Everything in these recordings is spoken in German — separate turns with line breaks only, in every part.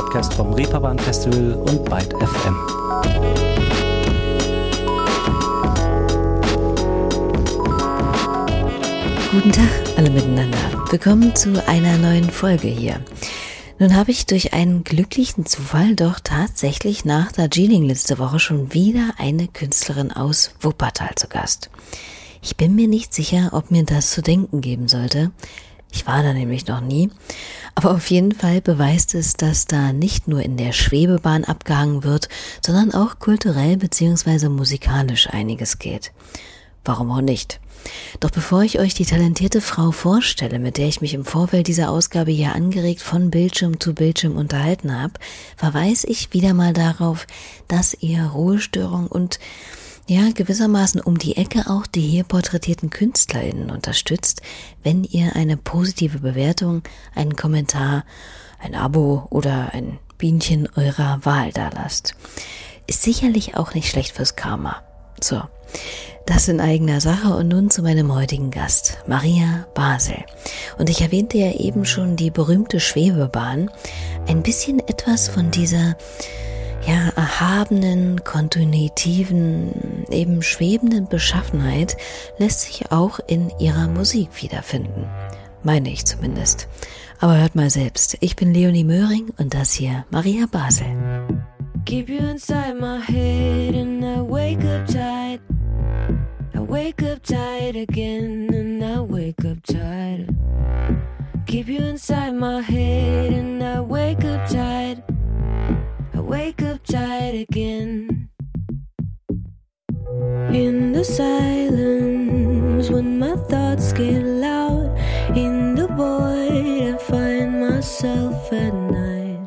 Podcast vom Reeperbahn Festival und Byte FM.
Guten Tag alle miteinander. Willkommen zu einer neuen Folge hier. Nun habe ich durch einen glücklichen Zufall doch tatsächlich nach Darjeeling letzte Woche schon wieder eine Künstlerin aus Wuppertal zu Gast. Ich bin mir nicht sicher, ob mir das zu denken geben sollte. Ich war da nämlich noch nie. Aber auf jeden Fall beweist es, dass da nicht nur in der Schwebebahn abgehangen wird, sondern auch kulturell bzw. musikalisch einiges geht. Warum auch nicht? Doch bevor ich euch die talentierte Frau vorstelle, mit der ich mich im Vorfeld dieser Ausgabe hier angeregt von Bildschirm zu Bildschirm unterhalten habe, verweise ich wieder mal darauf, dass ihr Ruhestörung und ja, gewissermaßen um die Ecke auch die hier porträtierten KünstlerInnen unterstützt, wenn ihr eine positive Bewertung, einen Kommentar, ein Abo oder ein Bienchen eurer Wahl da lasst. Ist sicherlich auch nicht schlecht fürs Karma. So. Das in eigener Sache und nun zu meinem heutigen Gast, Maria Basel. Und ich erwähnte ja eben schon die berühmte Schwebebahn. Ein bisschen etwas von dieser ja, erhabenen, kontinuitiven, eben schwebenden Beschaffenheit lässt sich auch in ihrer Musik wiederfinden. Meine ich zumindest. Aber hört mal selbst. Ich bin Leonie Möhring und das hier Maria Basel. Keep you inside my head and I wake up tight. I wake up tired again and I wake up tired. Keep you inside my head and I wake up tired. Wake up tired again. In the silence, when my thoughts get loud, in the void, I find myself at night.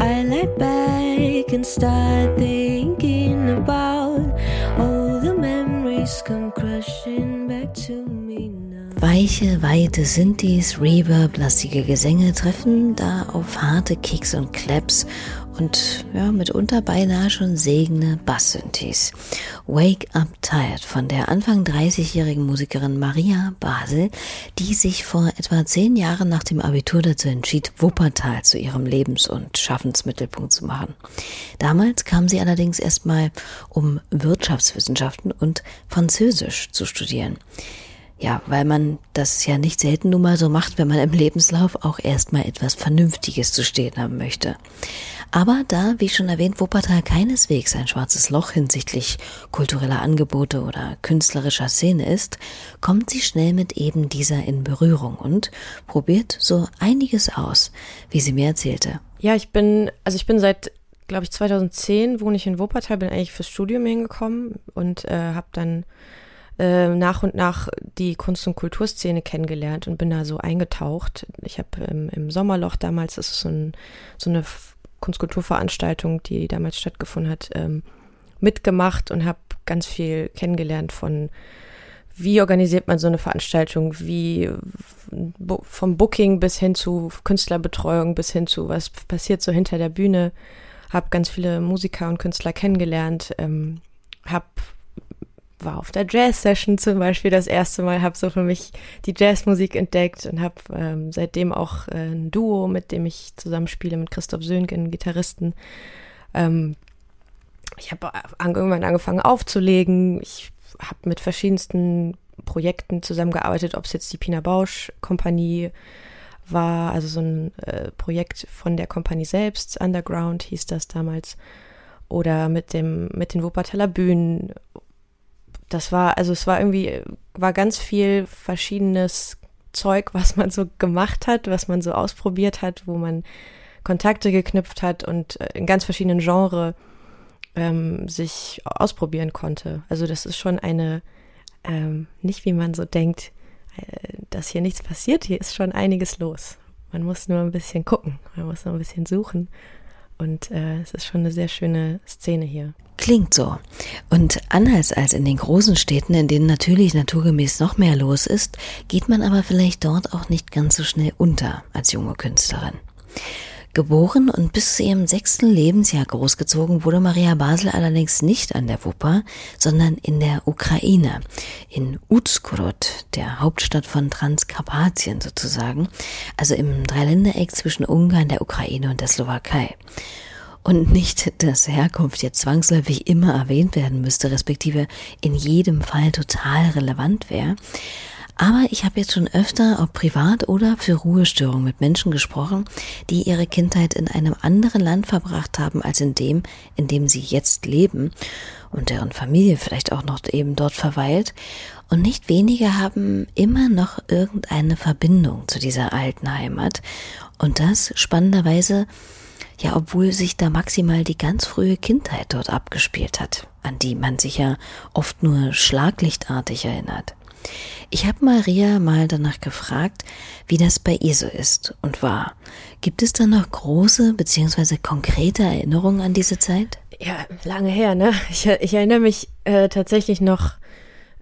I lie back and start thinking about all the memories come crashing back to me. Weiche, weite Synthes, Reverb, lastige Gesänge treffen da auf harte Kicks und Claps und ja, mitunter beinahe schon segende Bass-Synthes. Wake Up Tired von der Anfang 30-jährigen Musikerin Maria Basel, die sich vor etwa zehn Jahren nach dem Abitur dazu entschied, Wuppertal zu ihrem Lebens- und Schaffensmittelpunkt zu machen. Damals kam sie allerdings erstmal, um Wirtschaftswissenschaften und Französisch zu studieren. Ja, weil man das ja nicht selten nun mal so macht, wenn man im Lebenslauf auch erstmal etwas Vernünftiges zu stehen haben möchte. Aber da, wie schon erwähnt, Wuppertal keineswegs ein schwarzes Loch hinsichtlich kultureller Angebote oder künstlerischer Szene ist, kommt sie schnell mit eben dieser in Berührung und probiert so einiges aus, wie sie mir erzählte.
Ja, ich bin, also ich bin seit, glaube ich, 2010 wohne ich in Wuppertal, bin eigentlich fürs Studium hingekommen und äh, habe dann äh, nach und nach die Kunst- und Kulturszene kennengelernt und bin da so eingetaucht. Ich habe ähm, im Sommerloch damals, das ist so, ein, so eine Kunstkulturveranstaltung, die damals stattgefunden hat, ähm, mitgemacht und habe ganz viel kennengelernt von wie organisiert man so eine Veranstaltung, wie vom Booking bis hin zu Künstlerbetreuung bis hin zu was passiert so hinter der Bühne. Habe ganz viele Musiker und Künstler kennengelernt, ähm, habe war auf der Jazz-Session zum Beispiel das erste Mal, habe so für mich die Jazzmusik entdeckt und habe ähm, seitdem auch äh, ein Duo, mit dem ich zusammenspiele, mit Christoph Sönken, Gitarristen. Ähm, ich habe irgendwann angefangen aufzulegen. Ich habe mit verschiedensten Projekten zusammengearbeitet, ob es jetzt die Pina Bausch Kompanie war, also so ein äh, Projekt von der Kompanie selbst, Underground hieß das damals, oder mit dem mit den Wuppertaler Bühnen das war, also es war irgendwie, war ganz viel verschiedenes Zeug, was man so gemacht hat, was man so ausprobiert hat, wo man Kontakte geknüpft hat und äh, in ganz verschiedenen Genres ähm, sich ausprobieren konnte. Also das ist schon eine, ähm, nicht wie man so denkt, äh, dass hier nichts passiert, hier ist schon einiges los. Man muss nur ein bisschen gucken, man muss nur ein bisschen suchen. Und äh, es ist schon eine sehr schöne Szene hier.
Klingt so. Und anders als in den großen Städten, in denen natürlich naturgemäß noch mehr los ist, geht man aber vielleicht dort auch nicht ganz so schnell unter als junge Künstlerin. Geboren und bis zu ihrem sechsten Lebensjahr großgezogen wurde Maria Basel allerdings nicht an der Wupper, sondern in der Ukraine, in Uzhgorod, der Hauptstadt von Transkarpatien sozusagen, also im Dreiländereck zwischen Ungarn, der Ukraine und der Slowakei. Und nicht, dass Herkunft jetzt zwangsläufig immer erwähnt werden müsste, respektive in jedem Fall total relevant wäre. Aber ich habe jetzt schon öfter, ob privat oder für Ruhestörungen, mit Menschen gesprochen, die ihre Kindheit in einem anderen Land verbracht haben als in dem, in dem sie jetzt leben und deren Familie vielleicht auch noch eben dort verweilt. Und nicht wenige haben immer noch irgendeine Verbindung zu dieser alten Heimat. Und das spannenderweise, ja, obwohl sich da maximal die ganz frühe Kindheit dort abgespielt hat, an die man sich ja oft nur schlaglichtartig erinnert. Ich habe Maria mal danach gefragt, wie das bei ihr so ist und war. Gibt es da noch große bzw. konkrete Erinnerungen an diese Zeit?
Ja, lange her, ne? Ich, ich erinnere mich äh, tatsächlich noch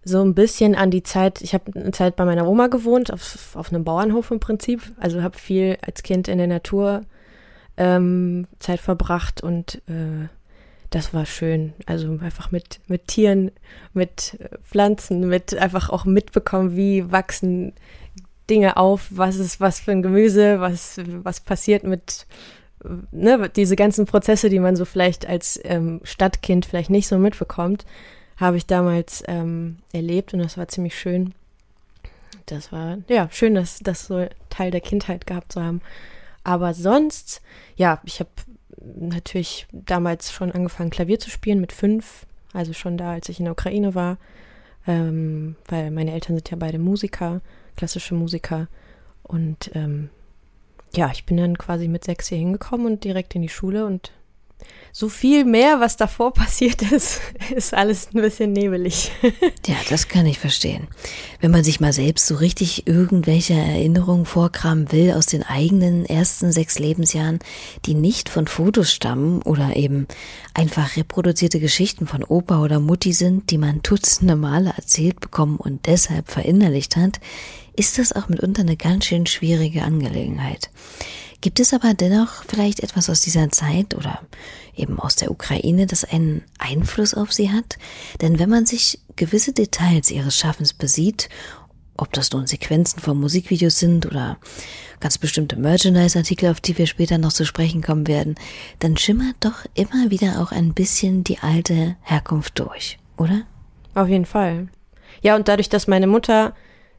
so ein bisschen an die Zeit, ich habe eine Zeit bei meiner Oma gewohnt, auf, auf einem Bauernhof im Prinzip. Also habe viel als Kind in der Natur ähm, Zeit verbracht und äh, das war schön. Also einfach mit, mit Tieren, mit Pflanzen, mit einfach auch mitbekommen, wie wachsen Dinge auf, was ist was für ein Gemüse, was, was passiert mit, ne, diese ganzen Prozesse, die man so vielleicht als ähm, Stadtkind vielleicht nicht so mitbekommt, habe ich damals ähm, erlebt und das war ziemlich schön. Das war, ja, schön, dass das so Teil der Kindheit gehabt zu haben. Aber sonst, ja, ich habe natürlich damals schon angefangen, Klavier zu spielen mit fünf, also schon da, als ich in der Ukraine war, ähm, weil meine Eltern sind ja beide Musiker, klassische Musiker. Und ähm, ja, ich bin dann quasi mit sechs hier hingekommen und direkt in die Schule und so viel mehr, was davor passiert ist, ist alles ein bisschen nebelig.
ja, das kann ich verstehen. Wenn man sich mal selbst so richtig irgendwelche Erinnerungen vorkramen will aus den eigenen ersten sechs Lebensjahren, die nicht von Fotos stammen oder eben einfach reproduzierte Geschichten von Opa oder Mutti sind, die man dutzende Male erzählt bekommen und deshalb verinnerlicht hat, ist das auch mitunter eine ganz schön schwierige Angelegenheit. Gibt es aber dennoch vielleicht etwas aus dieser Zeit oder eben aus der Ukraine, das einen Einfluss auf sie hat? Denn wenn man sich gewisse Details ihres Schaffens besieht, ob das nun Sequenzen von Musikvideos sind oder ganz bestimmte Merchandise-Artikel, auf die wir später noch zu sprechen kommen werden, dann schimmert doch immer wieder auch ein bisschen die alte Herkunft durch, oder?
Auf jeden Fall. Ja, und dadurch, dass meine Mutter,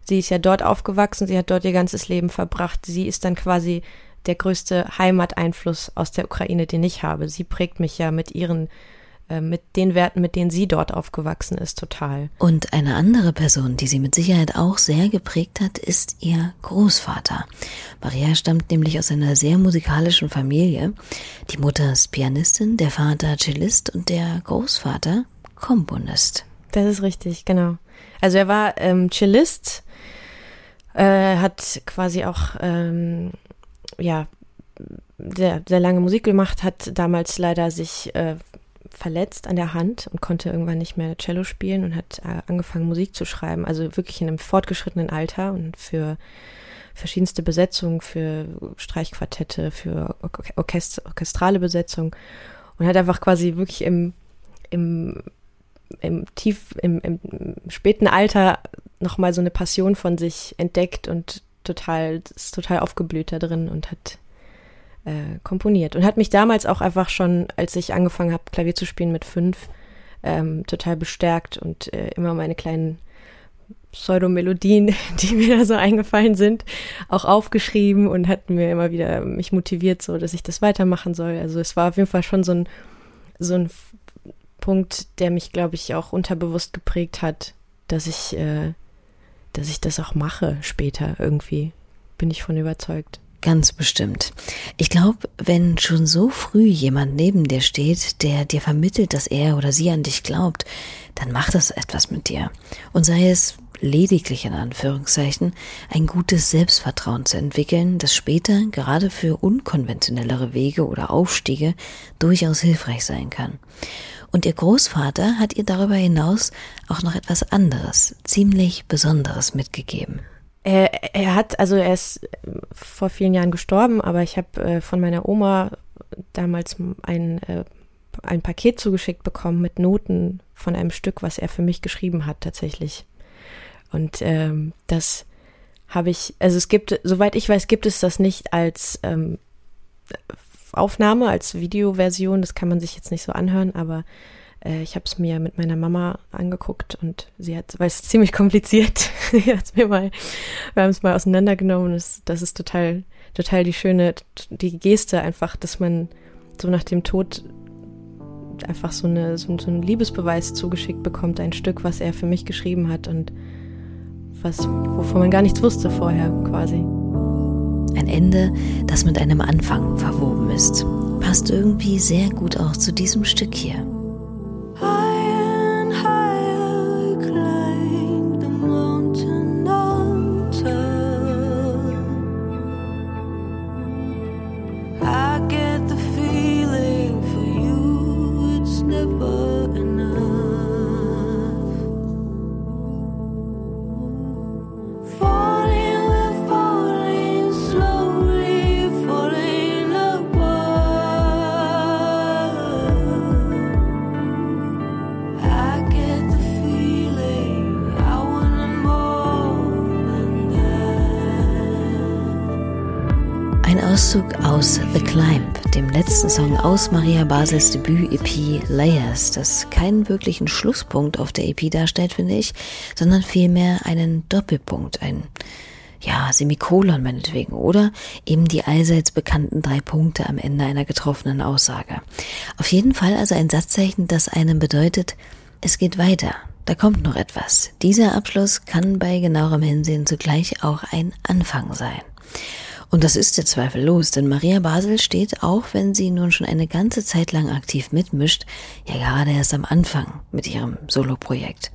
sie ist ja dort aufgewachsen, sie hat dort ihr ganzes Leben verbracht, sie ist dann quasi der größte Heimateinfluss aus der Ukraine, den ich habe. Sie prägt mich ja mit ihren äh, mit den Werten, mit denen sie dort aufgewachsen ist, total.
Und eine andere Person, die sie mit Sicherheit auch sehr geprägt hat, ist ihr Großvater. Maria stammt nämlich aus einer sehr musikalischen Familie. Die Mutter ist Pianistin, der Vater Cellist und der Großvater Komponist.
Das ist richtig, genau. Also er war ähm, Cellist, äh, hat quasi auch ähm, ja, sehr, sehr lange Musik gemacht, hat damals leider sich äh, verletzt an der Hand und konnte irgendwann nicht mehr Cello spielen und hat äh, angefangen Musik zu schreiben, also wirklich in einem fortgeschrittenen Alter und für verschiedenste Besetzungen, für Streichquartette, für Orchest orchestrale Besetzung. Und hat einfach quasi wirklich im, im, im tief, im, im späten Alter nochmal so eine Passion von sich entdeckt und total, ist total aufgeblüht da drin und hat äh, komponiert. Und hat mich damals auch einfach schon, als ich angefangen habe, Klavier zu spielen mit fünf, ähm, total bestärkt und äh, immer meine kleinen Pseudomelodien, die mir da so eingefallen sind, auch aufgeschrieben und hat mir immer wieder mich motiviert, so dass ich das weitermachen soll. Also es war auf jeden Fall schon so ein, so ein Punkt, der mich, glaube ich, auch unterbewusst geprägt hat, dass ich äh, dass ich das auch mache später irgendwie. Bin ich von überzeugt.
Ganz bestimmt. Ich glaube, wenn schon so früh jemand neben dir steht, der dir vermittelt, dass er oder sie an dich glaubt, dann macht das etwas mit dir. Und sei es lediglich in Anführungszeichen ein gutes Selbstvertrauen zu entwickeln, das später gerade für unkonventionellere Wege oder Aufstiege durchaus hilfreich sein kann. Und ihr Großvater hat ihr darüber hinaus auch noch etwas anderes, ziemlich Besonderes mitgegeben.
Er, er hat, also er ist vor vielen Jahren gestorben, aber ich habe äh, von meiner Oma damals ein, äh, ein Paket zugeschickt bekommen mit Noten von einem Stück, was er für mich geschrieben hat, tatsächlich. Und ähm, das habe ich, also es gibt, soweit ich weiß, gibt es das nicht als ähm, Aufnahme, als Videoversion. Das kann man sich jetzt nicht so anhören, aber äh, ich habe es mir mit meiner Mama angeguckt und sie hat, weil es ziemlich kompliziert, sie hat es mir mal, wir haben es mal auseinandergenommen. Das, das ist total, total die schöne, die Geste einfach, dass man so nach dem Tod einfach so, eine, so, so einen Liebesbeweis zugeschickt bekommt, ein Stück, was er für mich geschrieben hat und was, wovon man gar nichts wusste vorher quasi.
Ein Ende, das mit einem Anfang verwoben ist. Passt irgendwie sehr gut auch zu diesem Stück hier. Aus The Climb, dem letzten Song aus Maria Basels Debüt-EP Layers, das keinen wirklichen Schlusspunkt auf der EP darstellt, finde ich, sondern vielmehr einen Doppelpunkt, ein ja, Semikolon meinetwegen, oder eben die allseits bekannten drei Punkte am Ende einer getroffenen Aussage. Auf jeden Fall also ein Satzzeichen, das einem bedeutet, es geht weiter, da kommt noch etwas. Dieser Abschluss kann bei genauerem Hinsehen zugleich auch ein Anfang sein. Und das ist der zweifellos, denn Maria Basel steht, auch wenn sie nun schon eine ganze Zeit lang aktiv mitmischt, ja gerade erst am Anfang mit ihrem Soloprojekt.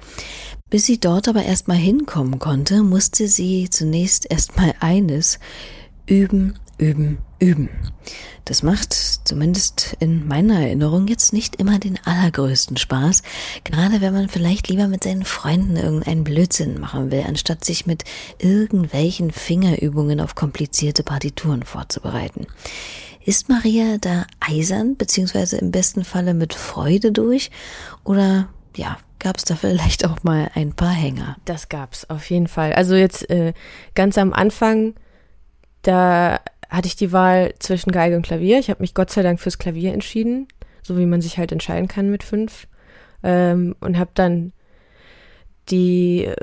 Bis sie dort aber erstmal hinkommen konnte, musste sie zunächst erstmal eines üben, üben, üben. Das macht zumindest in meiner Erinnerung jetzt nicht immer den allergrößten Spaß, gerade wenn man vielleicht lieber mit seinen Freunden irgendeinen Blödsinn machen will, anstatt sich mit irgendwelchen Fingerübungen auf komplizierte Partituren vorzubereiten. Ist Maria da eisern, beziehungsweise im besten Falle mit Freude durch? Oder ja, gab es da vielleicht auch mal ein paar Hänger?
Das gab's auf jeden Fall. Also jetzt äh, ganz am Anfang, da hatte ich die Wahl zwischen Geige und Klavier. Ich habe mich Gott sei Dank fürs Klavier entschieden, so wie man sich halt entscheiden kann mit fünf. Ähm, und habe dann die äh,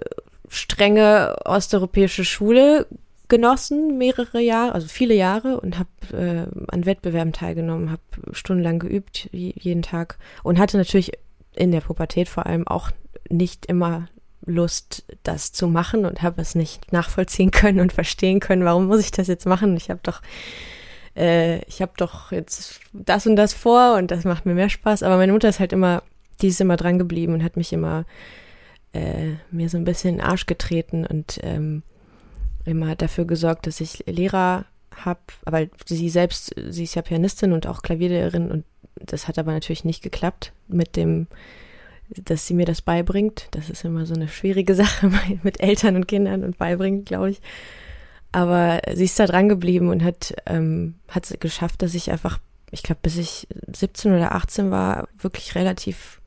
strenge osteuropäische Schule genossen, mehrere Jahre, also viele Jahre und habe äh, an Wettbewerben teilgenommen, habe stundenlang geübt, jeden Tag und hatte natürlich in der Pubertät vor allem auch nicht immer Lust, das zu machen und habe es nicht nachvollziehen können und verstehen können, warum muss ich das jetzt machen? Ich habe doch, äh, ich habe doch jetzt das und das vor und das macht mir mehr Spaß. Aber meine Mutter ist halt immer, die ist immer dran geblieben und hat mich immer äh, mir so ein bisschen in den Arsch getreten und ähm, immer dafür gesorgt, dass ich Lehrer habe, aber sie selbst, sie ist ja Pianistin und auch Klavierlehrerin und das hat aber natürlich nicht geklappt mit dem dass sie mir das beibringt. Das ist immer so eine schwierige Sache mit Eltern und Kindern und beibringen, glaube ich. Aber sie ist da dran geblieben und hat ähm, es geschafft, dass ich einfach, ich glaube, bis ich 17 oder 18 war, wirklich relativ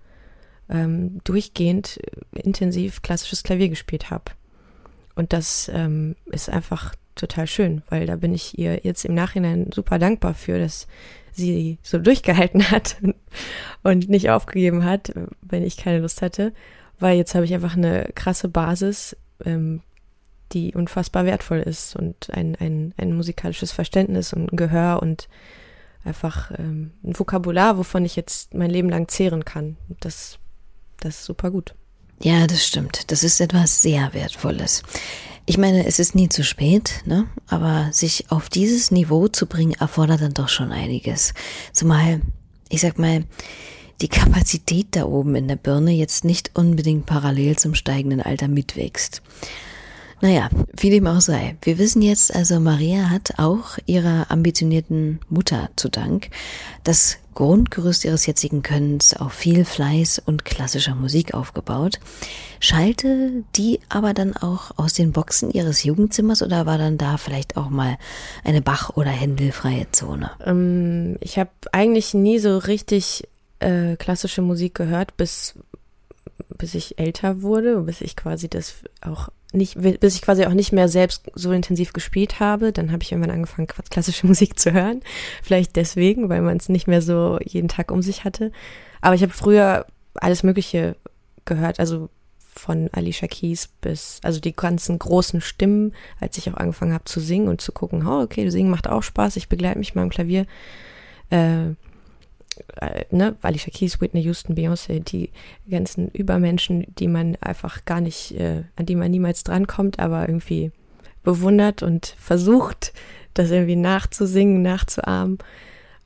ähm, durchgehend intensiv klassisches Klavier gespielt habe. Und das ähm, ist einfach total schön, weil da bin ich ihr jetzt im Nachhinein super dankbar für, dass sie so durchgehalten hat und nicht aufgegeben hat, wenn ich keine Lust hatte, weil jetzt habe ich einfach eine krasse Basis, ähm, die unfassbar wertvoll ist und ein, ein, ein musikalisches Verständnis und ein Gehör und einfach ähm, ein Vokabular, wovon ich jetzt mein Leben lang zehren kann. Das, das ist super gut.
Ja, das stimmt. Das ist etwas sehr Wertvolles. Ich meine, es ist nie zu spät, ne? aber sich auf dieses Niveau zu bringen, erfordert dann doch schon einiges. Zumal, ich sag mal, die Kapazität da oben in der Birne jetzt nicht unbedingt parallel zum steigenden Alter mitwächst. Naja, wie dem auch sei. Wir wissen jetzt also, Maria hat auch ihrer ambitionierten Mutter zu Dank das Grundgerüst ihres jetzigen Könnens auf viel Fleiß und klassischer Musik aufgebaut. Schalte die aber dann auch aus den Boxen ihres Jugendzimmers oder war dann da vielleicht auch mal eine Bach- oder Händelfreie Zone?
Ähm, ich habe eigentlich nie so richtig äh, klassische Musik gehört, bis, bis ich älter wurde, bis ich quasi das auch nicht, bis ich quasi auch nicht mehr selbst so intensiv gespielt habe. Dann habe ich irgendwann angefangen, klassische Musik zu hören. Vielleicht deswegen, weil man es nicht mehr so jeden Tag um sich hatte. Aber ich habe früher alles Mögliche gehört, also von Alicia Keys bis, also die ganzen großen Stimmen, als ich auch angefangen habe zu singen und zu gucken, oh, okay, singen macht auch Spaß, ich begleite mich mal im Klavier. Äh, äh, ne, Alicia Keys, Whitney Houston, Beyoncé, die ganzen Übermenschen, die man einfach gar nicht, äh, an die man niemals drankommt, aber irgendwie bewundert und versucht, das irgendwie nachzusingen, nachzuahmen.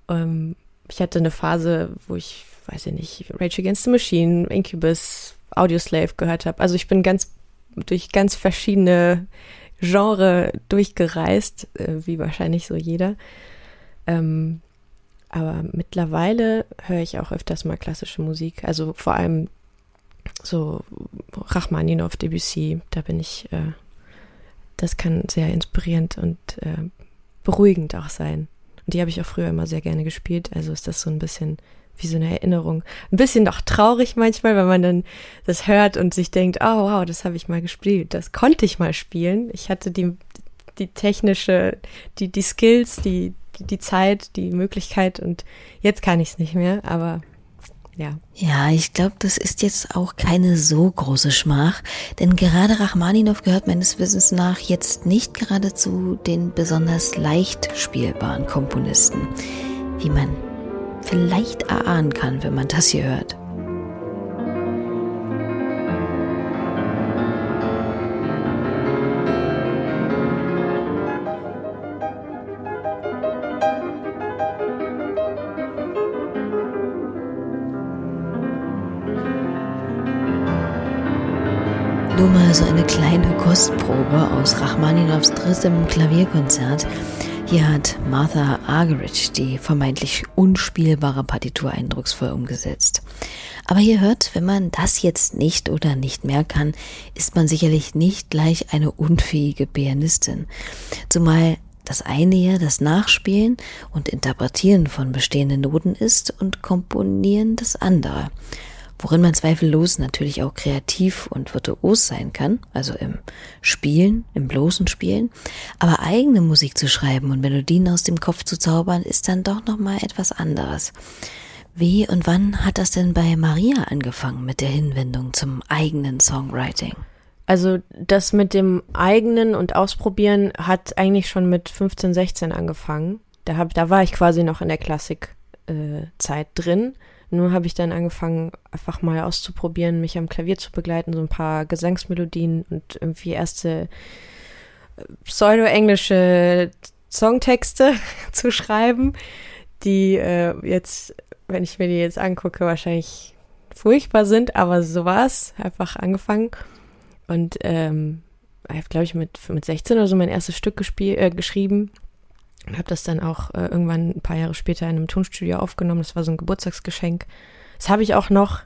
Ähm, ich hatte eine Phase, wo ich, weiß ich nicht, Rage Against the Machine, Incubus, Audioslave gehört habe. Also ich bin ganz durch ganz verschiedene Genre durchgereist, äh, wie wahrscheinlich so jeder. Ähm, aber mittlerweile höre ich auch öfters mal klassische Musik. Also vor allem so Rachmaninoff, Debussy, da bin ich, äh, das kann sehr inspirierend und äh, beruhigend auch sein. Und die habe ich auch früher immer sehr gerne gespielt. Also ist das so ein bisschen wie so eine Erinnerung. Ein bisschen noch traurig manchmal, wenn man dann das hört und sich denkt, oh wow, das habe ich mal gespielt. Das konnte ich mal spielen. Ich hatte die, die technische, die, die Skills, die, die Zeit, die Möglichkeit und jetzt kann ich es nicht mehr, aber ja.
Ja, ich glaube, das ist jetzt auch keine so große Schmach, denn gerade Rachmaninow gehört meines Wissens nach jetzt nicht gerade zu den besonders leicht spielbaren Komponisten, wie man vielleicht erahnen kann, wenn man das hier hört. Kostprobe aus Rachmaninows drittem Klavierkonzert. Hier hat Martha Argerich die vermeintlich unspielbare Partitur eindrucksvoll umgesetzt. Aber ihr hört, wenn man das jetzt nicht oder nicht mehr kann, ist man sicherlich nicht gleich eine unfähige Pianistin. Zumal das eine ja das Nachspielen und Interpretieren von bestehenden Noten ist und Komponieren das andere worin man zweifellos natürlich auch kreativ und virtuos sein kann, also im Spielen, im bloßen Spielen, aber eigene Musik zu schreiben und Melodien aus dem Kopf zu zaubern, ist dann doch noch mal etwas anderes. Wie und wann hat das denn bei Maria angefangen mit der Hinwendung zum eigenen Songwriting?
Also das mit dem eigenen und Ausprobieren hat eigentlich schon mit 15, 16 angefangen. Da, hab, da war ich quasi noch in der Klassikzeit äh, drin nur habe ich dann angefangen, einfach mal auszuprobieren, mich am Klavier zu begleiten, so ein paar Gesangsmelodien und irgendwie erste äh, pseudo-englische Songtexte zu schreiben, die äh, jetzt, wenn ich mir die jetzt angucke, wahrscheinlich furchtbar sind, aber so war es. Einfach angefangen. Und ähm, ich habe, glaube ich, mit, mit 16 oder so mein erstes Stück äh, geschrieben habe das dann auch äh, irgendwann ein paar Jahre später in einem Tonstudio aufgenommen. Das war so ein Geburtstagsgeschenk. Das habe ich auch noch.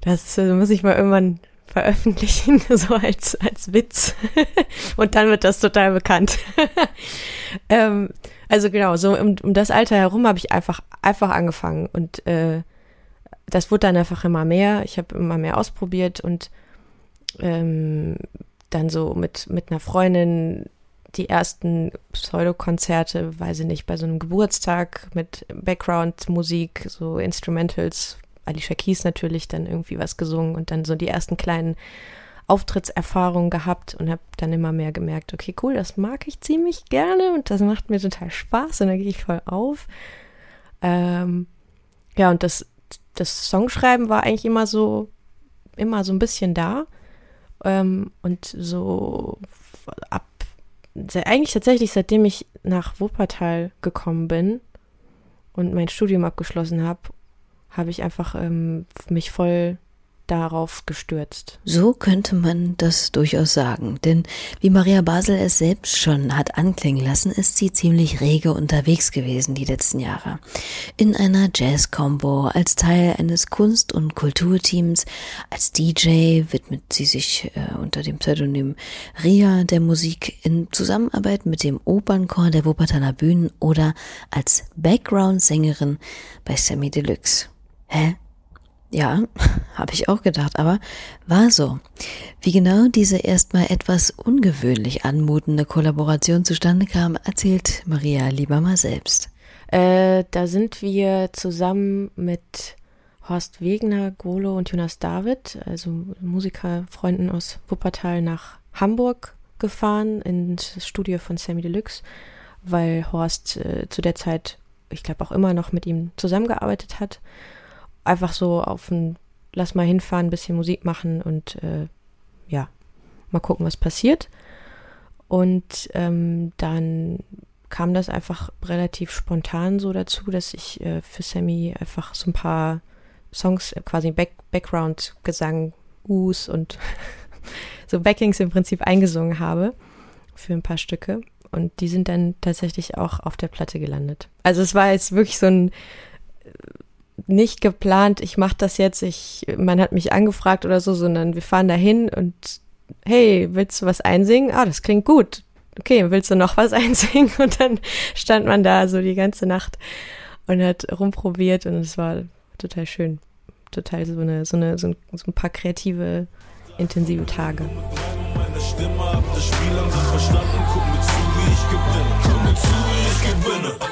Das äh, muss ich mal irgendwann veröffentlichen, so als, als Witz. Und dann wird das total bekannt. ähm, also genau, so um, um das Alter herum habe ich einfach, einfach angefangen. Und äh, das wurde dann einfach immer mehr. Ich habe immer mehr ausprobiert und ähm, dann so mit, mit einer Freundin die ersten Pseudokonzerte, weiß ich nicht, bei so einem Geburtstag mit Background-Musik, so Instrumentals, Alicia Keys natürlich, dann irgendwie was gesungen und dann so die ersten kleinen Auftrittserfahrungen gehabt und habe dann immer mehr gemerkt, okay, cool, das mag ich ziemlich gerne und das macht mir total Spaß und da gehe ich voll auf. Ähm, ja, und das, das Songschreiben war eigentlich immer so, immer so ein bisschen da. Ähm, und so ab eigentlich tatsächlich, seitdem ich nach Wuppertal gekommen bin und mein Studium abgeschlossen habe, habe ich einfach ähm, mich voll darauf gestürzt.
So könnte man das durchaus sagen, denn wie Maria Basel es selbst schon hat anklingen lassen, ist sie ziemlich rege unterwegs gewesen die letzten Jahre. In einer Jazz-Combo, als Teil eines Kunst- und Kulturteams, als DJ widmet sie sich äh, unter dem Pseudonym Ria der Musik in Zusammenarbeit mit dem Opernchor der Wuppertaler Bühnen oder als Background-Sängerin bei Sammy Deluxe. Hä? Ja, habe ich auch gedacht, aber war so. Wie genau diese erstmal etwas ungewöhnlich anmutende Kollaboration zustande kam, erzählt Maria lieber mal selbst.
Äh, da sind wir zusammen mit Horst Wegner, Golo und Jonas David, also Musikerfreunden aus Wuppertal, nach Hamburg gefahren ins Studio von Sammy Deluxe, weil Horst äh, zu der Zeit, ich glaube auch immer noch mit ihm zusammengearbeitet hat einfach so auf ein, lass mal hinfahren, ein bisschen Musik machen und äh, ja, mal gucken, was passiert. Und ähm, dann kam das einfach relativ spontan so dazu, dass ich äh, für Sammy einfach so ein paar Songs, äh, quasi Back Background-Gesang, Us und so Backings im Prinzip eingesungen habe für ein paar Stücke. Und die sind dann tatsächlich auch auf der Platte gelandet. Also es war jetzt wirklich so ein nicht geplant, ich mache das jetzt, ich, man hat mich angefragt oder so, sondern wir fahren dahin und hey, willst du was einsingen? Ah, das klingt gut. Okay, willst du noch was einsingen? Und dann stand man da so die ganze Nacht und hat rumprobiert und es war total schön. Total so eine, so eine, so ein, so ein paar kreative, intensive Tage. Meine Stimme ab, das Spiel langsam verstanden, guck mir zu, wie ich gewinne. Guck mir zu, wie ich gewinne.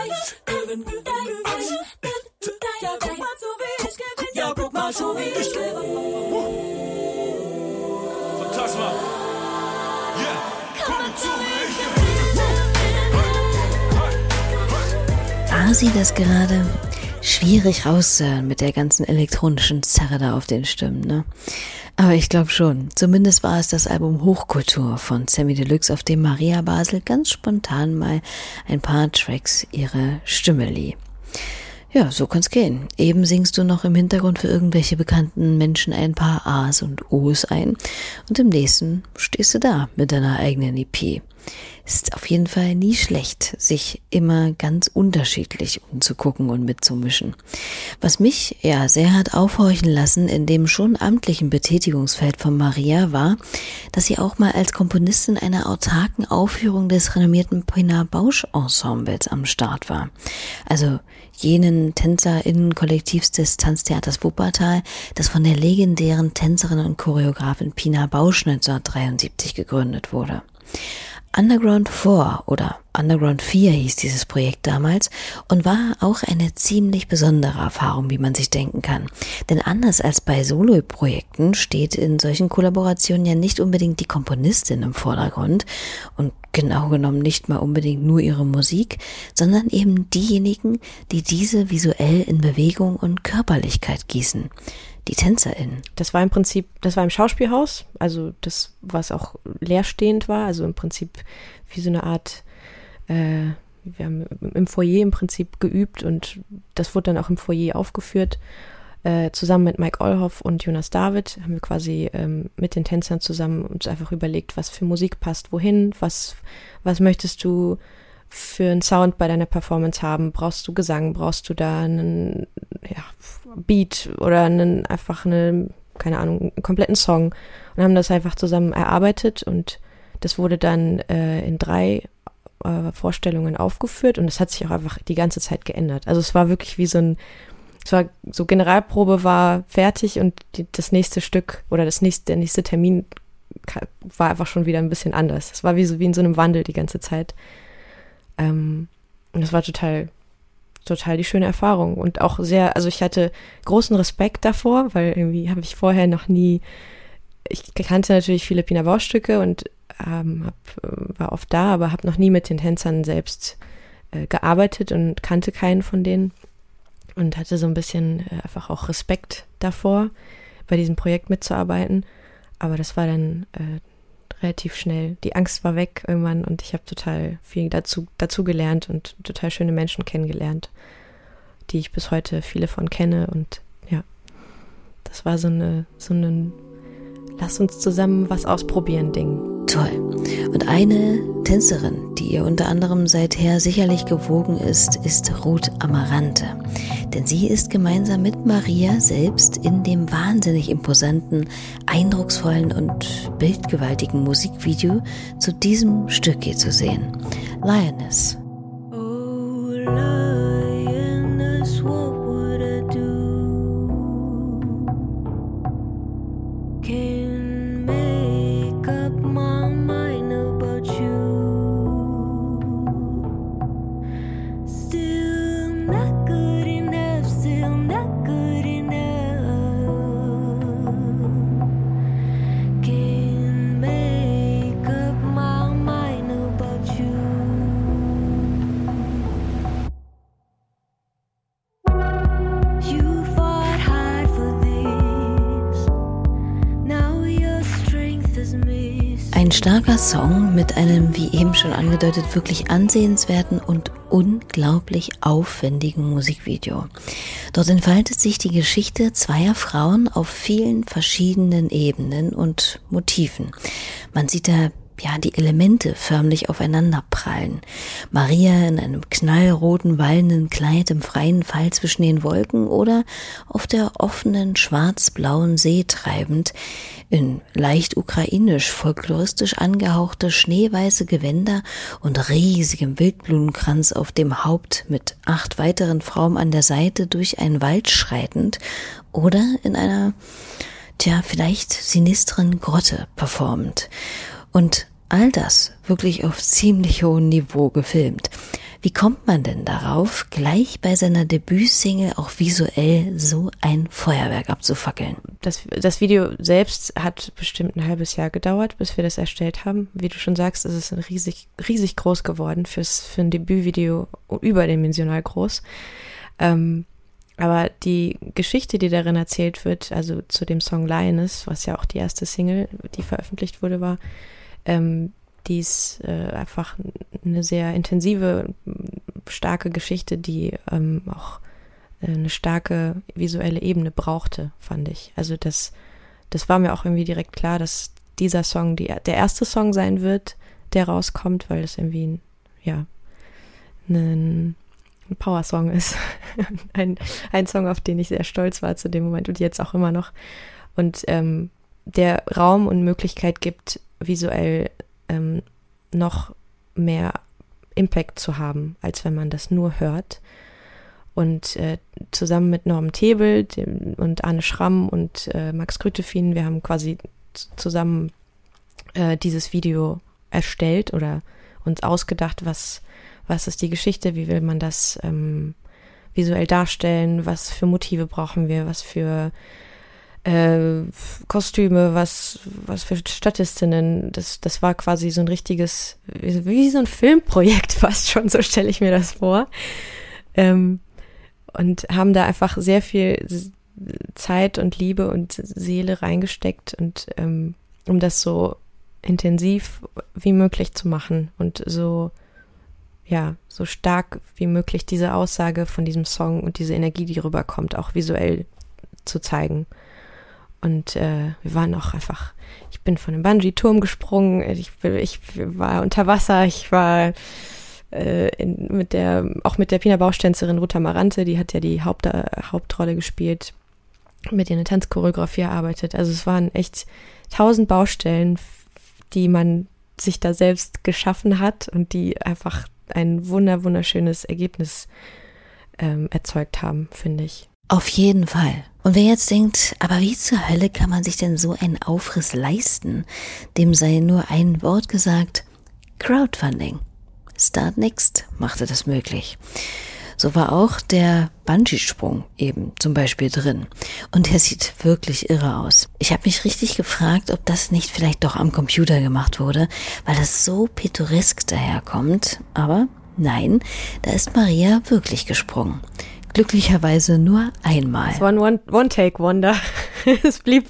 War sie das gerade? Schwierig rauszuhören mit der ganzen elektronischen Zerre da auf den Stimmen, ne? Aber ich glaube schon. Zumindest war es das Album Hochkultur von Sammy Deluxe, auf dem Maria Basel ganz spontan mal ein paar Tracks ihre Stimme lieh. Ja, so kann's gehen. Eben singst du noch im Hintergrund für irgendwelche bekannten Menschen ein paar A's und O's ein und im nächsten stehst du da mit deiner eigenen EP. Ist auf jeden Fall nie schlecht, sich immer ganz unterschiedlich umzugucken und mitzumischen. Was mich ja sehr hat aufhorchen lassen in dem schon amtlichen Betätigungsfeld von Maria war, dass sie auch mal als Komponistin einer autarken Aufführung des renommierten Pina Bausch Ensembles am Start war. Also jenen TänzerInnen-Kollektivs des Tanztheaters Wuppertal, das von der legendären Tänzerin und Choreografin Pina Bausch 1973 gegründet wurde. Underground 4 oder Underground 4 hieß dieses Projekt damals und war auch eine ziemlich besondere Erfahrung, wie man sich denken kann. Denn anders als bei Solo-Projekten steht in solchen Kollaborationen ja nicht unbedingt die Komponistin im Vordergrund und genau genommen nicht mal unbedingt nur ihre Musik, sondern eben diejenigen, die diese visuell in Bewegung und Körperlichkeit gießen die TänzerInnen. Das war im Prinzip, das war im Schauspielhaus, also das, was auch leerstehend war, also im Prinzip wie so eine Art, äh, wir haben im Foyer im Prinzip geübt und das wurde dann auch im Foyer aufgeführt. Äh, zusammen mit Mike Olhoff und Jonas David haben wir quasi ähm, mit den Tänzern zusammen uns einfach überlegt, was für Musik passt wohin, was, was möchtest du für einen Sound bei deiner Performance haben? Brauchst du Gesang? Brauchst du da einen ja, Beat oder einen, einfach eine, keine Ahnung, einen kompletten Song? Und haben das einfach zusammen erarbeitet und das wurde dann äh, in drei äh, Vorstellungen aufgeführt und es hat sich auch einfach die ganze Zeit geändert. Also es war wirklich wie so ein, es war so Generalprobe war fertig und die, das nächste Stück oder das nächste, der nächste Termin war einfach schon wieder ein bisschen anders. Es war wie so wie in so einem Wandel die ganze Zeit. Ähm, und das war total, total die schöne Erfahrung und auch sehr, also ich hatte großen Respekt davor, weil irgendwie habe ich vorher noch nie, ich kannte natürlich viele Pina Bausch-Stücke und ähm, hab, äh, war oft da, aber habe noch nie mit den Tänzern selbst äh, gearbeitet und kannte keinen von denen und hatte so ein bisschen äh, einfach auch Respekt davor, bei diesem Projekt mitzuarbeiten. Aber das war dann äh, relativ schnell. Die Angst war weg irgendwann und ich habe total viel dazu, dazu gelernt und total schöne Menschen kennengelernt, die ich bis heute viele von kenne und ja, das war so eine, so ein Lass uns zusammen was ausprobieren Ding.
Toll. Und eine Tänzerin, die ihr unter anderem seither sicherlich gewogen ist, ist Ruth Amarante. Denn sie ist gemeinsam mit Maria selbst in dem wahnsinnig imposanten, eindrucksvollen und bildgewaltigen Musikvideo zu diesem Stück hier zu sehen. Lioness. Oh, lioness, starker Song mit einem, wie eben schon angedeutet, wirklich ansehenswerten und unglaublich aufwendigen Musikvideo. Dort entfaltet sich die Geschichte zweier Frauen auf vielen verschiedenen Ebenen und Motiven. Man sieht da ja, die Elemente förmlich aufeinander prallen. Maria in einem knallroten, wallenden Kleid im freien Fall zwischen den Wolken oder auf der offenen, schwarz-blauen See treibend, in leicht ukrainisch, folkloristisch angehauchte schneeweiße Gewänder und riesigem Wildblumenkranz auf dem Haupt mit acht weiteren Frauen an der Seite durch einen Wald schreitend oder in einer, tja, vielleicht sinistren Grotte performend. Und all das wirklich auf ziemlich hohem Niveau gefilmt. Wie kommt man denn darauf, gleich bei seiner Debütsingle auch visuell so ein Feuerwerk abzufackeln?
Das, das Video selbst hat bestimmt ein halbes Jahr gedauert, bis wir das erstellt haben. Wie du schon sagst, ist es riesig, riesig groß geworden fürs, für ein Debütvideo überdimensional groß. Ähm, aber die Geschichte, die darin erzählt wird, also zu dem Song Lioness, was ja auch die erste Single, die veröffentlicht wurde, war, ähm, die ist äh, einfach eine sehr intensive, starke Geschichte, die ähm, auch äh, eine starke visuelle Ebene brauchte, fand ich. Also das, das war mir auch irgendwie direkt klar, dass dieser Song die, der erste Song sein wird, der rauskommt, weil es irgendwie ein, ja, ein, ein Power-Song ist. ein, ein Song, auf den ich sehr stolz war zu dem Moment und jetzt auch immer noch. Und ähm, der Raum und Möglichkeit gibt, visuell ähm, noch mehr Impact zu haben, als wenn man das nur hört. Und äh, zusammen mit Norm Tebel dem, und Arne Schramm und äh, Max Grütefin, wir haben quasi zusammen äh, dieses Video erstellt oder uns ausgedacht, was, was ist die Geschichte, wie will man das ähm, visuell darstellen, was für Motive brauchen wir, was für äh, Kostüme, was, was für Statistinnen. Das, das war quasi so ein richtiges, wie, so ein Filmprojekt fast schon, so stelle ich mir das vor. Ähm, und haben da einfach sehr viel Zeit und Liebe und Seele reingesteckt und ähm, um das so intensiv wie möglich zu machen und so ja so stark wie möglich diese Aussage von diesem Song und diese Energie, die rüberkommt, auch visuell zu zeigen. Und äh, wir waren auch einfach, ich bin von einem Bungee-Turm gesprungen, ich, ich war unter Wasser, ich war äh, in, mit der, auch mit der Pina Baustänzerin Ruta Marante, die hat ja die Haupt, Hauptrolle gespielt, mit ihr eine Tanzchoreografie erarbeitet. Also es waren echt tausend Baustellen, die man sich da selbst geschaffen hat und die einfach ein wunder, wunderschönes Ergebnis ähm, erzeugt haben, finde ich.
Auf jeden Fall. Und wer jetzt denkt, aber wie zur Hölle kann man sich denn so einen Aufriss leisten? Dem sei nur ein Wort gesagt, Crowdfunding. Start Next machte das möglich. So war auch der Bungee-Sprung eben zum Beispiel drin. Und der sieht wirklich irre aus. Ich habe mich richtig gefragt, ob das nicht vielleicht doch am Computer gemacht wurde, weil das so pittoresk daherkommt. Aber nein, da ist Maria wirklich gesprungen glücklicherweise nur einmal.
Es war ein One-Take-Wonder. es, blieb,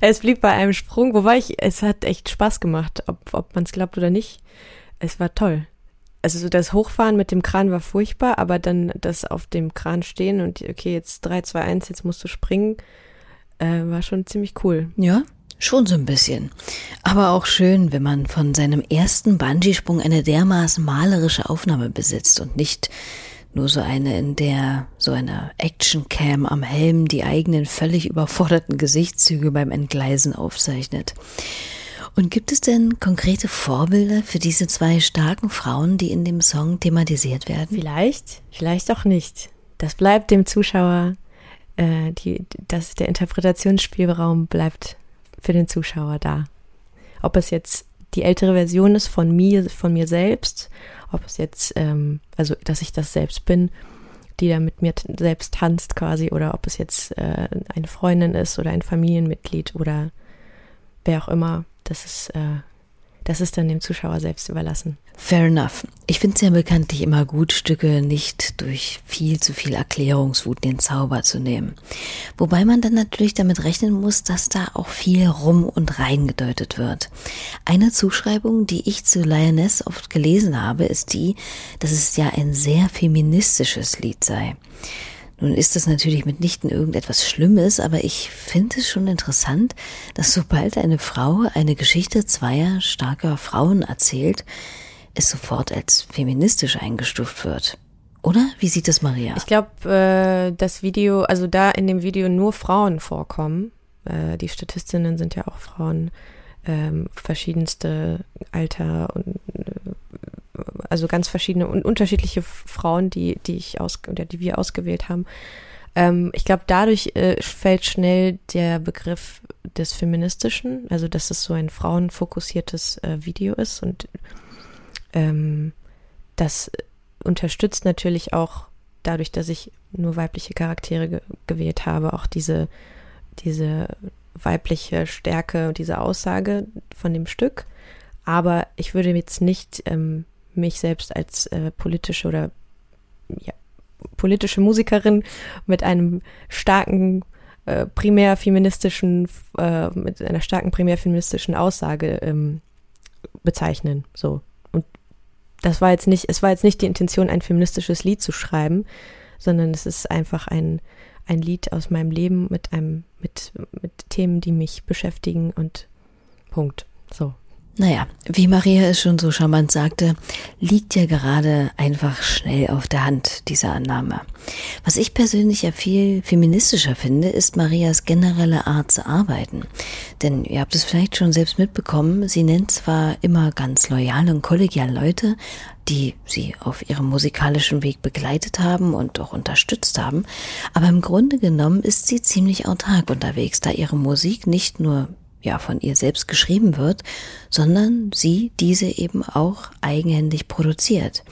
es blieb bei einem Sprung, wobei ich, es hat echt Spaß gemacht, ob, ob man es glaubt oder nicht. Es war toll. Also so das Hochfahren mit dem Kran war furchtbar, aber dann das auf dem Kran stehen und okay, jetzt 3, 2, 1, jetzt musst du springen, äh, war schon ziemlich cool.
Ja, schon so ein bisschen. Aber auch schön, wenn man von seinem ersten Bungee-Sprung eine dermaßen malerische Aufnahme besitzt und nicht nur so eine, in der so eine Action-Cam am Helm die eigenen völlig überforderten Gesichtszüge beim Entgleisen aufzeichnet. Und gibt es denn konkrete Vorbilder für diese zwei starken Frauen, die in dem Song thematisiert werden?
Vielleicht, vielleicht auch nicht. Das bleibt dem Zuschauer, äh, die, das, der Interpretationsspielraum bleibt für den Zuschauer da. Ob es jetzt die ältere Version ist von mir, von mir selbst, ob es jetzt, ähm, also dass ich das selbst bin, die da mit mir selbst tanzt quasi, oder ob es jetzt äh, eine Freundin ist oder ein Familienmitglied oder wer auch immer. Das ist, äh, das ist dann dem Zuschauer selbst überlassen.
Fair enough. Ich finde es ja bekanntlich immer gut, Stücke nicht durch viel zu viel Erklärungswut den Zauber zu nehmen. Wobei man dann natürlich damit rechnen muss, dass da auch viel rum und reingedeutet wird. Eine Zuschreibung, die ich zu Lioness oft gelesen habe, ist die, dass es ja ein sehr feministisches Lied sei. Nun ist das natürlich mitnichten irgendetwas Schlimmes, aber ich finde es schon interessant, dass sobald eine Frau eine Geschichte zweier starker Frauen erzählt, es sofort als feministisch eingestuft wird. Oder? Wie sieht das Maria?
Ich glaube, äh, das Video, also da in dem Video nur Frauen vorkommen. Äh, die Statistinnen sind ja auch Frauen, ähm, verschiedenste Alter und äh, also ganz verschiedene und unterschiedliche Frauen, die, die ich aus oder die wir ausgewählt haben. Ähm, ich glaube, dadurch äh, fällt schnell der Begriff des Feministischen, also dass es so ein frauenfokussiertes äh, Video ist und ähm, das unterstützt natürlich auch dadurch, dass ich nur weibliche Charaktere ge gewählt habe, auch diese, diese weibliche Stärke und diese Aussage von dem Stück. Aber ich würde jetzt nicht ähm, mich selbst als äh, politische oder ja, politische Musikerin mit einem starken äh, primär feministischen, äh, mit einer starken primär feministischen Aussage ähm, bezeichnen. So. Und das war jetzt nicht, es war jetzt nicht die Intention, ein feministisches Lied zu schreiben, sondern es ist einfach ein, ein Lied aus meinem Leben mit einem, mit, mit Themen, die mich beschäftigen und Punkt. So.
Naja, wie Maria es schon so charmant sagte, liegt ja gerade einfach schnell auf der Hand, diese Annahme. Was ich persönlich ja viel feministischer finde, ist Marias generelle Art zu arbeiten. Denn ihr habt es vielleicht schon selbst mitbekommen, sie nennt zwar immer ganz loyal und kollegial Leute, die sie auf ihrem musikalischen Weg begleitet haben und auch unterstützt haben, aber im Grunde genommen ist sie ziemlich autark unterwegs, da ihre Musik nicht nur ja von ihr selbst geschrieben wird, sondern sie diese eben auch eigenhändig produziert.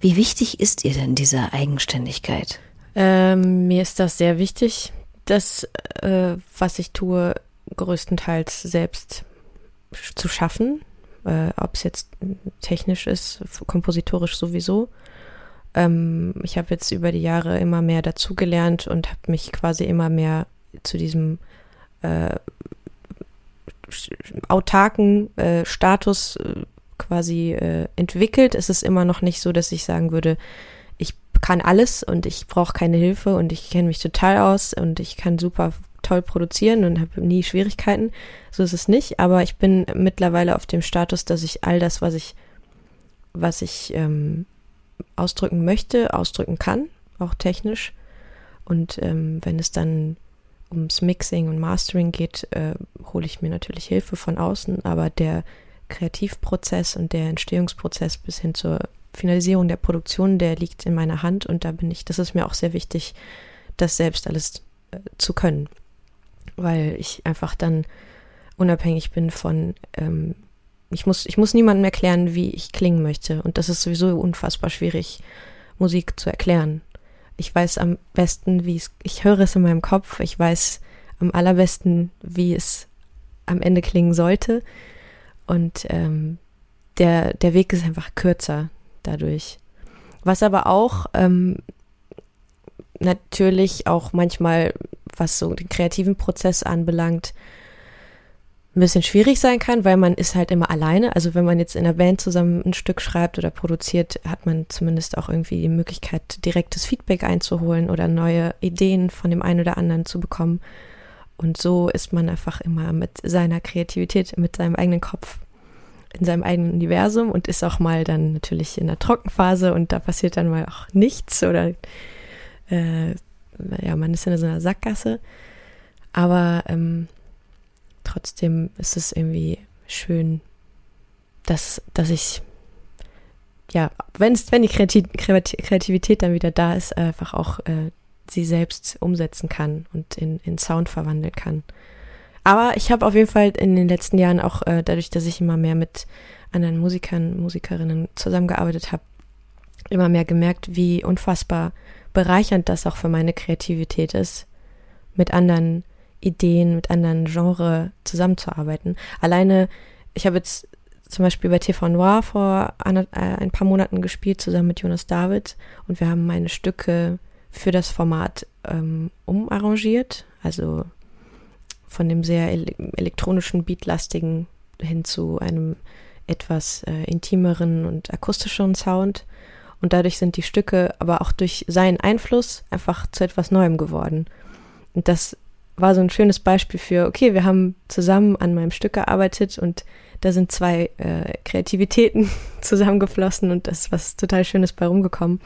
Wie wichtig ist ihr denn diese Eigenständigkeit?
Ähm, mir ist das sehr wichtig, das, äh, was ich tue, größtenteils selbst zu schaffen, äh, ob es jetzt technisch ist, kompositorisch sowieso. Ähm, ich habe jetzt über die Jahre immer mehr dazugelernt und habe mich quasi immer mehr zu diesem äh, autarken äh, Status äh, quasi äh, entwickelt. Es ist immer noch nicht so, dass ich sagen würde, ich kann alles und ich brauche keine Hilfe und ich kenne mich total aus und ich kann super toll produzieren und habe nie Schwierigkeiten. So ist es nicht, aber ich bin mittlerweile auf dem Status, dass ich all das, was ich, was ich ähm, ausdrücken möchte, ausdrücken kann, auch technisch. Und ähm, wenn es dann ums Mixing und Mastering geht, äh, hole ich mir natürlich Hilfe von außen, aber der Kreativprozess und der Entstehungsprozess bis hin zur Finalisierung der Produktion, der liegt in meiner Hand und da bin ich, das ist mir auch sehr wichtig, das selbst alles äh, zu können, weil ich einfach dann unabhängig bin von, ähm, ich muss, ich muss niemandem erklären, wie ich klingen möchte und das ist sowieso unfassbar schwierig, Musik zu erklären. Ich weiß am besten, wie es, ich höre es in meinem Kopf, ich weiß am allerbesten, wie es am Ende klingen sollte. Und ähm, der, der Weg ist einfach kürzer dadurch. Was aber auch ähm, natürlich auch manchmal, was so den kreativen Prozess anbelangt, ein bisschen schwierig sein kann, weil man ist halt immer alleine. Also wenn man jetzt in der Band zusammen ein Stück schreibt oder produziert, hat man zumindest auch irgendwie die Möglichkeit, direktes Feedback einzuholen oder neue Ideen von dem einen oder anderen zu bekommen. Und so ist man einfach immer mit seiner Kreativität, mit seinem eigenen Kopf in seinem eigenen Universum und ist auch mal dann natürlich in der Trockenphase und da passiert dann mal auch nichts oder äh, ja, man ist in so einer Sackgasse. Aber ähm, trotzdem ist es irgendwie schön, dass, dass ich, ja, wenn's, wenn die Kreativität dann wieder da ist, einfach auch äh, sie selbst umsetzen kann und in, in Sound verwandeln kann. Aber ich habe auf jeden Fall in den letzten Jahren auch äh, dadurch, dass ich immer mehr mit anderen Musikern, Musikerinnen zusammengearbeitet habe, immer mehr gemerkt, wie unfassbar bereichernd das auch für meine Kreativität ist, mit anderen Ideen, mit anderen Genres zusammenzuarbeiten. Alleine, ich habe jetzt zum Beispiel bei TV Noir vor ein, äh, ein paar Monaten gespielt, zusammen mit Jonas David, und wir haben meine Stücke für das Format ähm, umarrangiert, also von dem sehr elektronischen, beatlastigen hin zu einem etwas äh, intimeren und akustischeren Sound. Und dadurch sind die Stücke aber auch durch seinen Einfluss einfach zu etwas Neuem geworden. Und das war so ein schönes Beispiel für, okay, wir haben zusammen an meinem Stück gearbeitet und da sind zwei äh, Kreativitäten zusammengeflossen und das ist was total Schönes bei rumgekommen.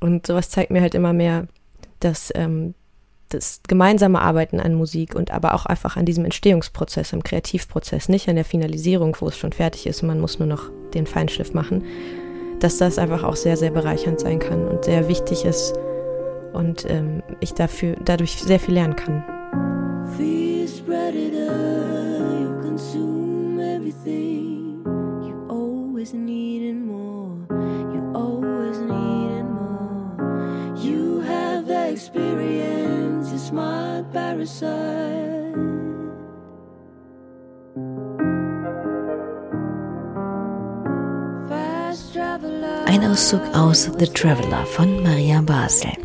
Und sowas zeigt mir halt immer mehr, dass ähm, das gemeinsame Arbeiten an Musik und aber auch einfach an diesem Entstehungsprozess, am Kreativprozess, nicht an der Finalisierung, wo es schon fertig ist und man muss nur noch den Feinschliff machen, dass das einfach auch sehr, sehr bereichernd sein kann und sehr wichtig ist und ähm, ich dafür dadurch sehr viel lernen kann.
fear spreader, you consume everything. You always needed more, you always needed more. You have the
experience, you smart parasite. Ein Auszug aus The Traveler von Maria Basel.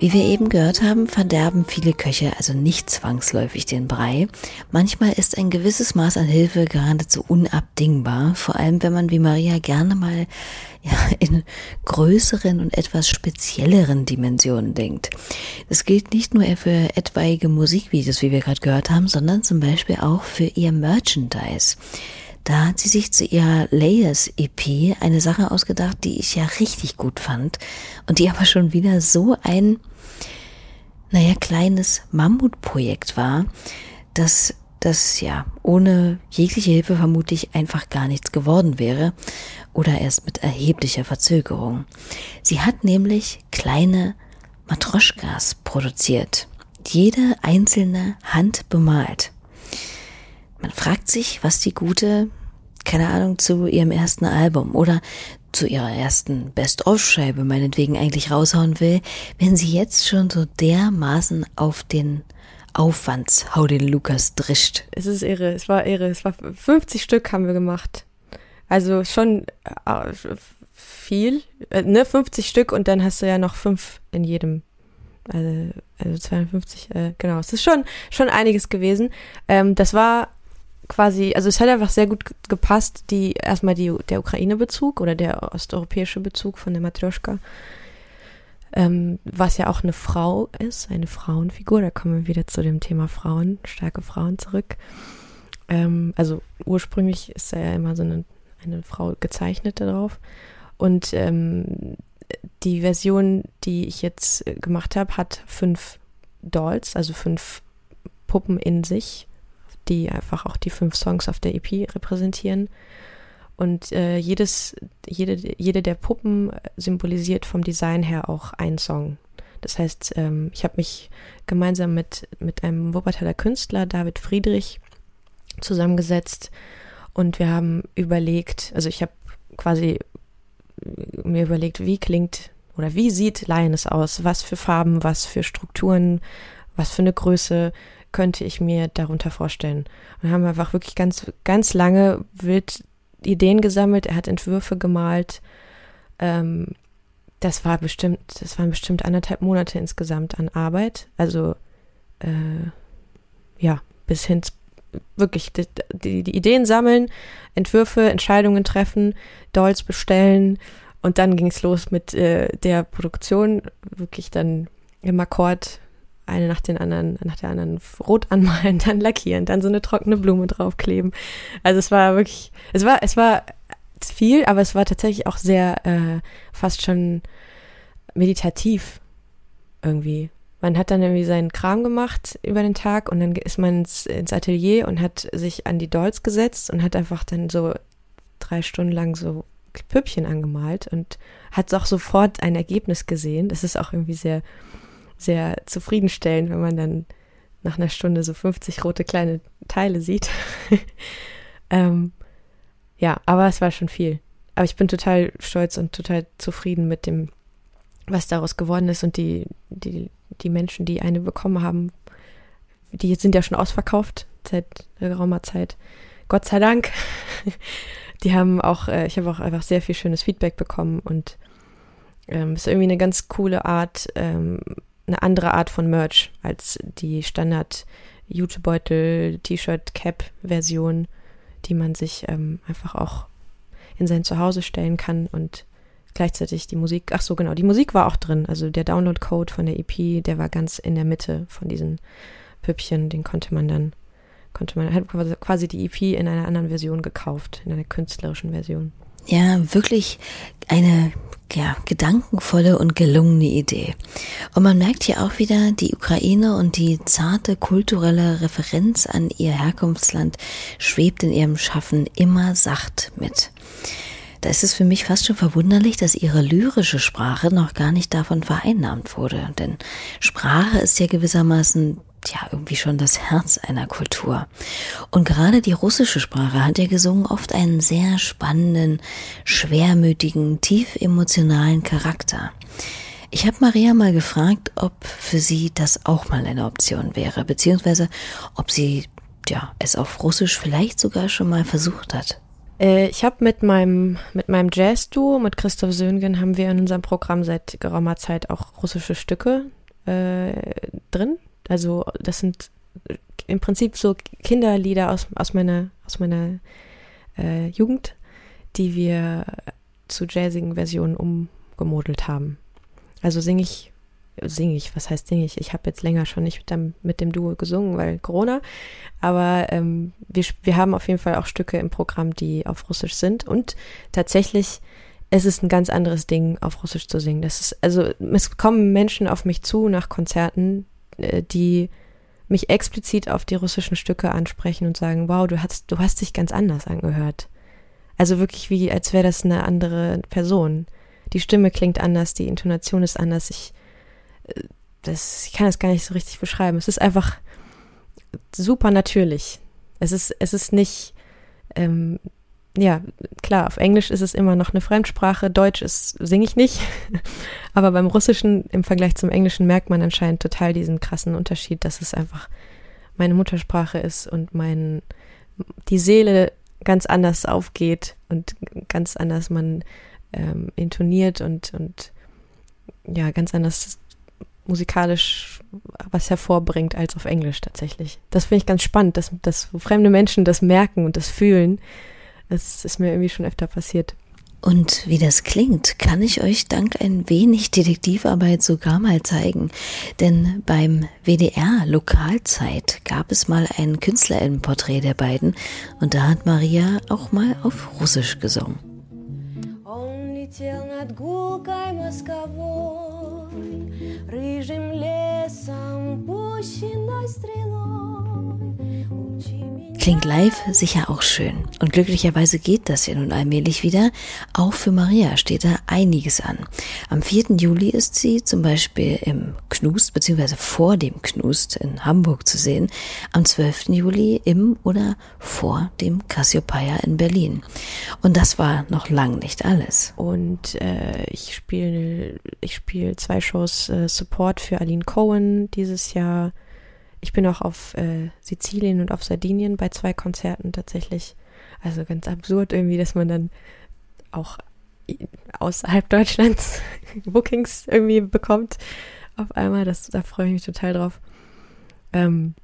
Wie wir eben gehört haben, verderben viele Köche also nicht zwangsläufig den Brei. Manchmal ist ein gewisses Maß an Hilfe geradezu unabdingbar, vor allem wenn man wie Maria gerne mal ja, in größeren und etwas spezielleren Dimensionen denkt. Das gilt nicht nur für etwaige Musikvideos, wie wir gerade gehört haben, sondern zum Beispiel auch für ihr Merchandise. Da hat sie sich zu ihrer Layers EP eine Sache ausgedacht, die ich ja richtig gut fand und die aber schon wieder so ein, naja, kleines Mammutprojekt war, dass das ja ohne jegliche Hilfe vermutlich einfach gar nichts geworden wäre oder erst mit erheblicher Verzögerung. Sie hat nämlich kleine Matroschkas produziert, jede einzelne Hand bemalt. Man fragt sich, was die gute keine Ahnung, zu ihrem ersten Album oder zu ihrer ersten Best-of-Scheibe meinetwegen eigentlich raushauen will, wenn sie jetzt schon so dermaßen auf den Aufwandshau den Lukas drischt.
Es ist irre, es war irre, es war 50 Stück haben wir gemacht. Also schon äh, viel, äh, ne, 50 Stück und dann hast du ja noch fünf in jedem. Also, also 52, äh, genau. Es ist schon, schon einiges gewesen. Ähm, das war quasi, also es hat einfach sehr gut gepasst, die erstmal die, der Ukraine-Bezug oder der osteuropäische Bezug von der Matryoshka, ähm, was ja auch eine Frau ist, eine Frauenfigur, da kommen wir wieder zu dem Thema Frauen, starke Frauen zurück. Ähm, also ursprünglich ist da ja immer so eine, eine Frau gezeichnet darauf. Und ähm, die Version, die ich jetzt gemacht habe, hat fünf Dolls, also fünf Puppen in sich die einfach auch die fünf Songs auf der EP repräsentieren. Und äh, jedes, jede, jede der Puppen symbolisiert vom Design her auch einen Song. Das heißt, ähm, ich habe mich gemeinsam mit, mit einem Wuppertaler Künstler, David Friedrich, zusammengesetzt und wir haben überlegt, also ich habe quasi mir überlegt, wie klingt oder wie sieht Lioness aus? Was für Farben, was für Strukturen, was für eine Größe, könnte ich mir darunter vorstellen. Und haben einfach wirklich ganz, ganz lange wild Ideen gesammelt. Er hat Entwürfe gemalt. Ähm, das war bestimmt, das waren bestimmt anderthalb Monate insgesamt an Arbeit. Also äh, ja, bis hin wirklich die, die, die, Ideen sammeln, Entwürfe, Entscheidungen treffen, Dolls bestellen und dann ging es los mit äh, der Produktion, wirklich dann im Akkord eine nach den anderen, nach der anderen rot anmalen, dann lackieren, dann so eine trockene Blume draufkleben. Also es war wirklich, es war, es war viel, aber es war tatsächlich auch sehr äh, fast schon meditativ irgendwie. Man hat dann irgendwie seinen Kram gemacht über den Tag und dann ist man ins, ins Atelier und hat sich an die Dolls gesetzt und hat einfach dann so drei Stunden lang so Püppchen angemalt und hat auch sofort ein Ergebnis gesehen. Das ist auch irgendwie sehr, sehr zufriedenstellend, wenn man dann nach einer Stunde so 50 rote kleine Teile sieht. ähm, ja, aber es war schon viel. Aber ich bin total stolz und total zufrieden mit dem, was daraus geworden ist und die, die, die Menschen, die eine bekommen haben, die sind ja schon ausverkauft seit geraumer Zeit. Gott sei Dank. Die haben auch, äh, ich habe auch einfach sehr viel schönes Feedback bekommen und ähm, ist irgendwie eine ganz coole Art, ähm, eine andere Art von Merch als die Standard Jutebeutel, T-Shirt, Cap-Version, die man sich ähm, einfach auch in sein Zuhause stellen kann und gleichzeitig die Musik, ach so genau, die Musik war auch drin, also der Download-Code von der EP, der war ganz in der Mitte von diesen Püppchen, den konnte man dann, konnte man, hat quasi die EP in einer anderen Version gekauft, in einer künstlerischen Version.
Ja, wirklich eine ja, gedankenvolle und gelungene Idee. Und man merkt hier auch wieder, die Ukraine und die zarte kulturelle Referenz an ihr Herkunftsland schwebt in ihrem Schaffen immer sacht mit. Da ist es für mich fast schon verwunderlich, dass ihre lyrische Sprache noch gar nicht davon vereinnahmt wurde. Denn Sprache ist ja gewissermaßen ja irgendwie schon das Herz einer Kultur. Und gerade die russische Sprache hat ja gesungen oft einen sehr spannenden, schwermütigen, tief emotionalen Charakter. Ich habe Maria mal gefragt, ob für sie das auch mal eine Option wäre, beziehungsweise ob sie ja es auf Russisch vielleicht sogar schon mal versucht hat.
Äh, ich habe mit meinem, mit meinem Jazz-Duo, mit Christoph Söhngen, haben wir in unserem Programm seit geraumer Zeit auch russische Stücke äh, drin. Also das sind im Prinzip so Kinderlieder aus, aus meiner, aus meiner äh, Jugend, die wir zu jazzigen Versionen umgemodelt haben. Also singe ich singe ich, was heißt singe ich? Ich habe jetzt länger schon nicht mit dem, mit dem Duo gesungen, weil Corona. Aber ähm, wir, wir haben auf jeden Fall auch Stücke im Programm, die auf Russisch sind. Und tatsächlich, es ist ein ganz anderes Ding, auf Russisch zu singen. Das ist, also es kommen Menschen auf mich zu nach Konzerten, äh, die mich explizit auf die russischen Stücke ansprechen und sagen, wow, du hast, du hast dich ganz anders angehört. Also wirklich wie, als wäre das eine andere Person. Die Stimme klingt anders, die Intonation ist anders. Ich, das, ich kann das gar nicht so richtig beschreiben. Es ist einfach super natürlich. Es ist, es ist nicht, ähm, ja, klar, auf Englisch ist es immer noch eine Fremdsprache, Deutsch ist, singe ich nicht. Aber beim Russischen im Vergleich zum Englischen merkt man anscheinend total diesen krassen Unterschied, dass es einfach meine Muttersprache ist und mein, die Seele ganz anders aufgeht und ganz anders man ähm, intoniert und, und ja, ganz anders musikalisch was hervorbringt als auf Englisch tatsächlich. Das finde ich ganz spannend, dass, dass fremde Menschen das merken und das fühlen. Das ist mir irgendwie schon öfter passiert.
Und wie das klingt, kann ich euch dank ein wenig Detektivarbeit sogar mal zeigen. Denn beim WDR Lokalzeit gab es mal ein Künstlerinnenporträt der beiden und da hat Maria auch mal auf Russisch gesungen. рыжим лесом пущенной стрелой. Klingt live sicher auch schön. Und glücklicherweise geht das ja nun allmählich wieder. Auch für Maria steht da einiges an. Am 4. Juli ist sie zum Beispiel im Knust beziehungsweise vor dem Knust in Hamburg zu sehen. Am 12. Juli im oder vor dem Cassiopeia in Berlin. Und das war noch lang nicht alles.
Und äh, ich spiele ich spiele zwei Shows äh, Support für Aline Cohen dieses Jahr ich bin auch auf äh, Sizilien und auf Sardinien bei zwei Konzerten tatsächlich. Also ganz absurd irgendwie, dass man dann auch außerhalb Deutschlands Bookings irgendwie bekommt auf einmal. Das, da freue ich mich total drauf. Ähm,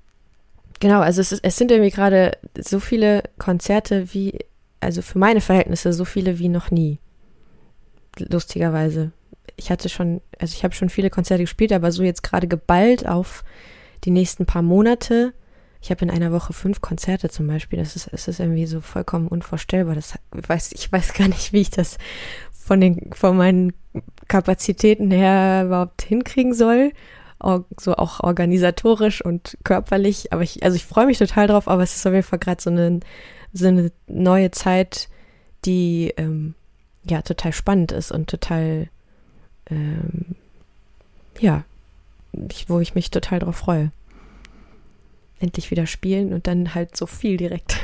genau, also es, es sind irgendwie gerade so viele Konzerte wie, also für meine Verhältnisse so viele wie noch nie. Lustigerweise. ich hatte schon, also ich habe schon viele Konzerte gespielt, aber so jetzt gerade geballt auf die nächsten paar Monate. Ich habe in einer Woche fünf Konzerte zum Beispiel. Das ist, es ist irgendwie so vollkommen unvorstellbar. Das weiß, ich weiß gar nicht, wie ich das von den, von meinen Kapazitäten her überhaupt hinkriegen soll. So auch organisatorisch und körperlich. Aber ich, also ich freue mich total drauf, aber es ist auf jeden Fall gerade so eine, so eine neue Zeit, die ähm, ja total spannend ist und total ähm, ja, wo ich mich total drauf freue. Endlich wieder spielen und dann halt so viel direkt.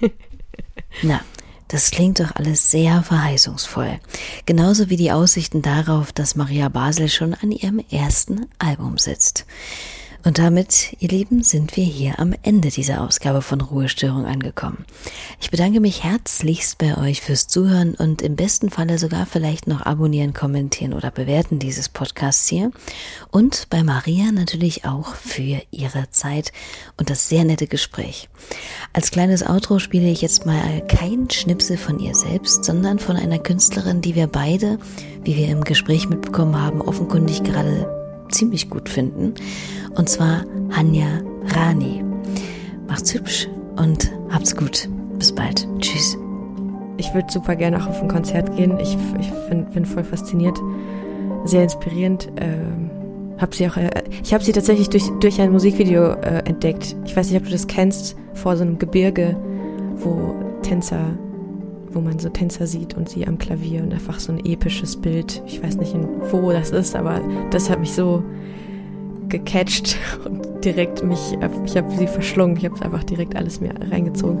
Na, das klingt doch alles sehr verheißungsvoll. Genauso wie die Aussichten darauf, dass Maria Basel schon an ihrem ersten Album sitzt. Und damit, ihr Lieben, sind wir hier am Ende dieser Ausgabe von Ruhestörung angekommen. Ich bedanke mich herzlichst bei euch fürs Zuhören und im besten Falle sogar vielleicht noch abonnieren, kommentieren oder bewerten dieses Podcasts hier. Und bei Maria natürlich auch für ihre Zeit und das sehr nette Gespräch. Als kleines Outro spiele ich jetzt mal kein Schnipsel von ihr selbst, sondern von einer Künstlerin, die wir beide, wie wir im Gespräch mitbekommen haben, offenkundig gerade ziemlich gut finden. Und zwar Hanya Rani. Macht's hübsch und habt's gut. Bis bald. Tschüss.
Ich würde super gerne auch auf ein Konzert gehen. Ich, ich find, bin voll fasziniert, sehr inspirierend. Ähm, hab sie auch, äh, ich habe sie tatsächlich durch, durch ein Musikvideo äh, entdeckt. Ich weiß nicht, ob du das kennst, vor so einem Gebirge, wo Tänzer wo man so Tänzer sieht und sie am Klavier und einfach so ein episches Bild. Ich weiß nicht, wo das ist, aber das hat mich so gecatcht und direkt mich, ich habe sie verschlungen, ich habe einfach direkt alles mir reingezogen.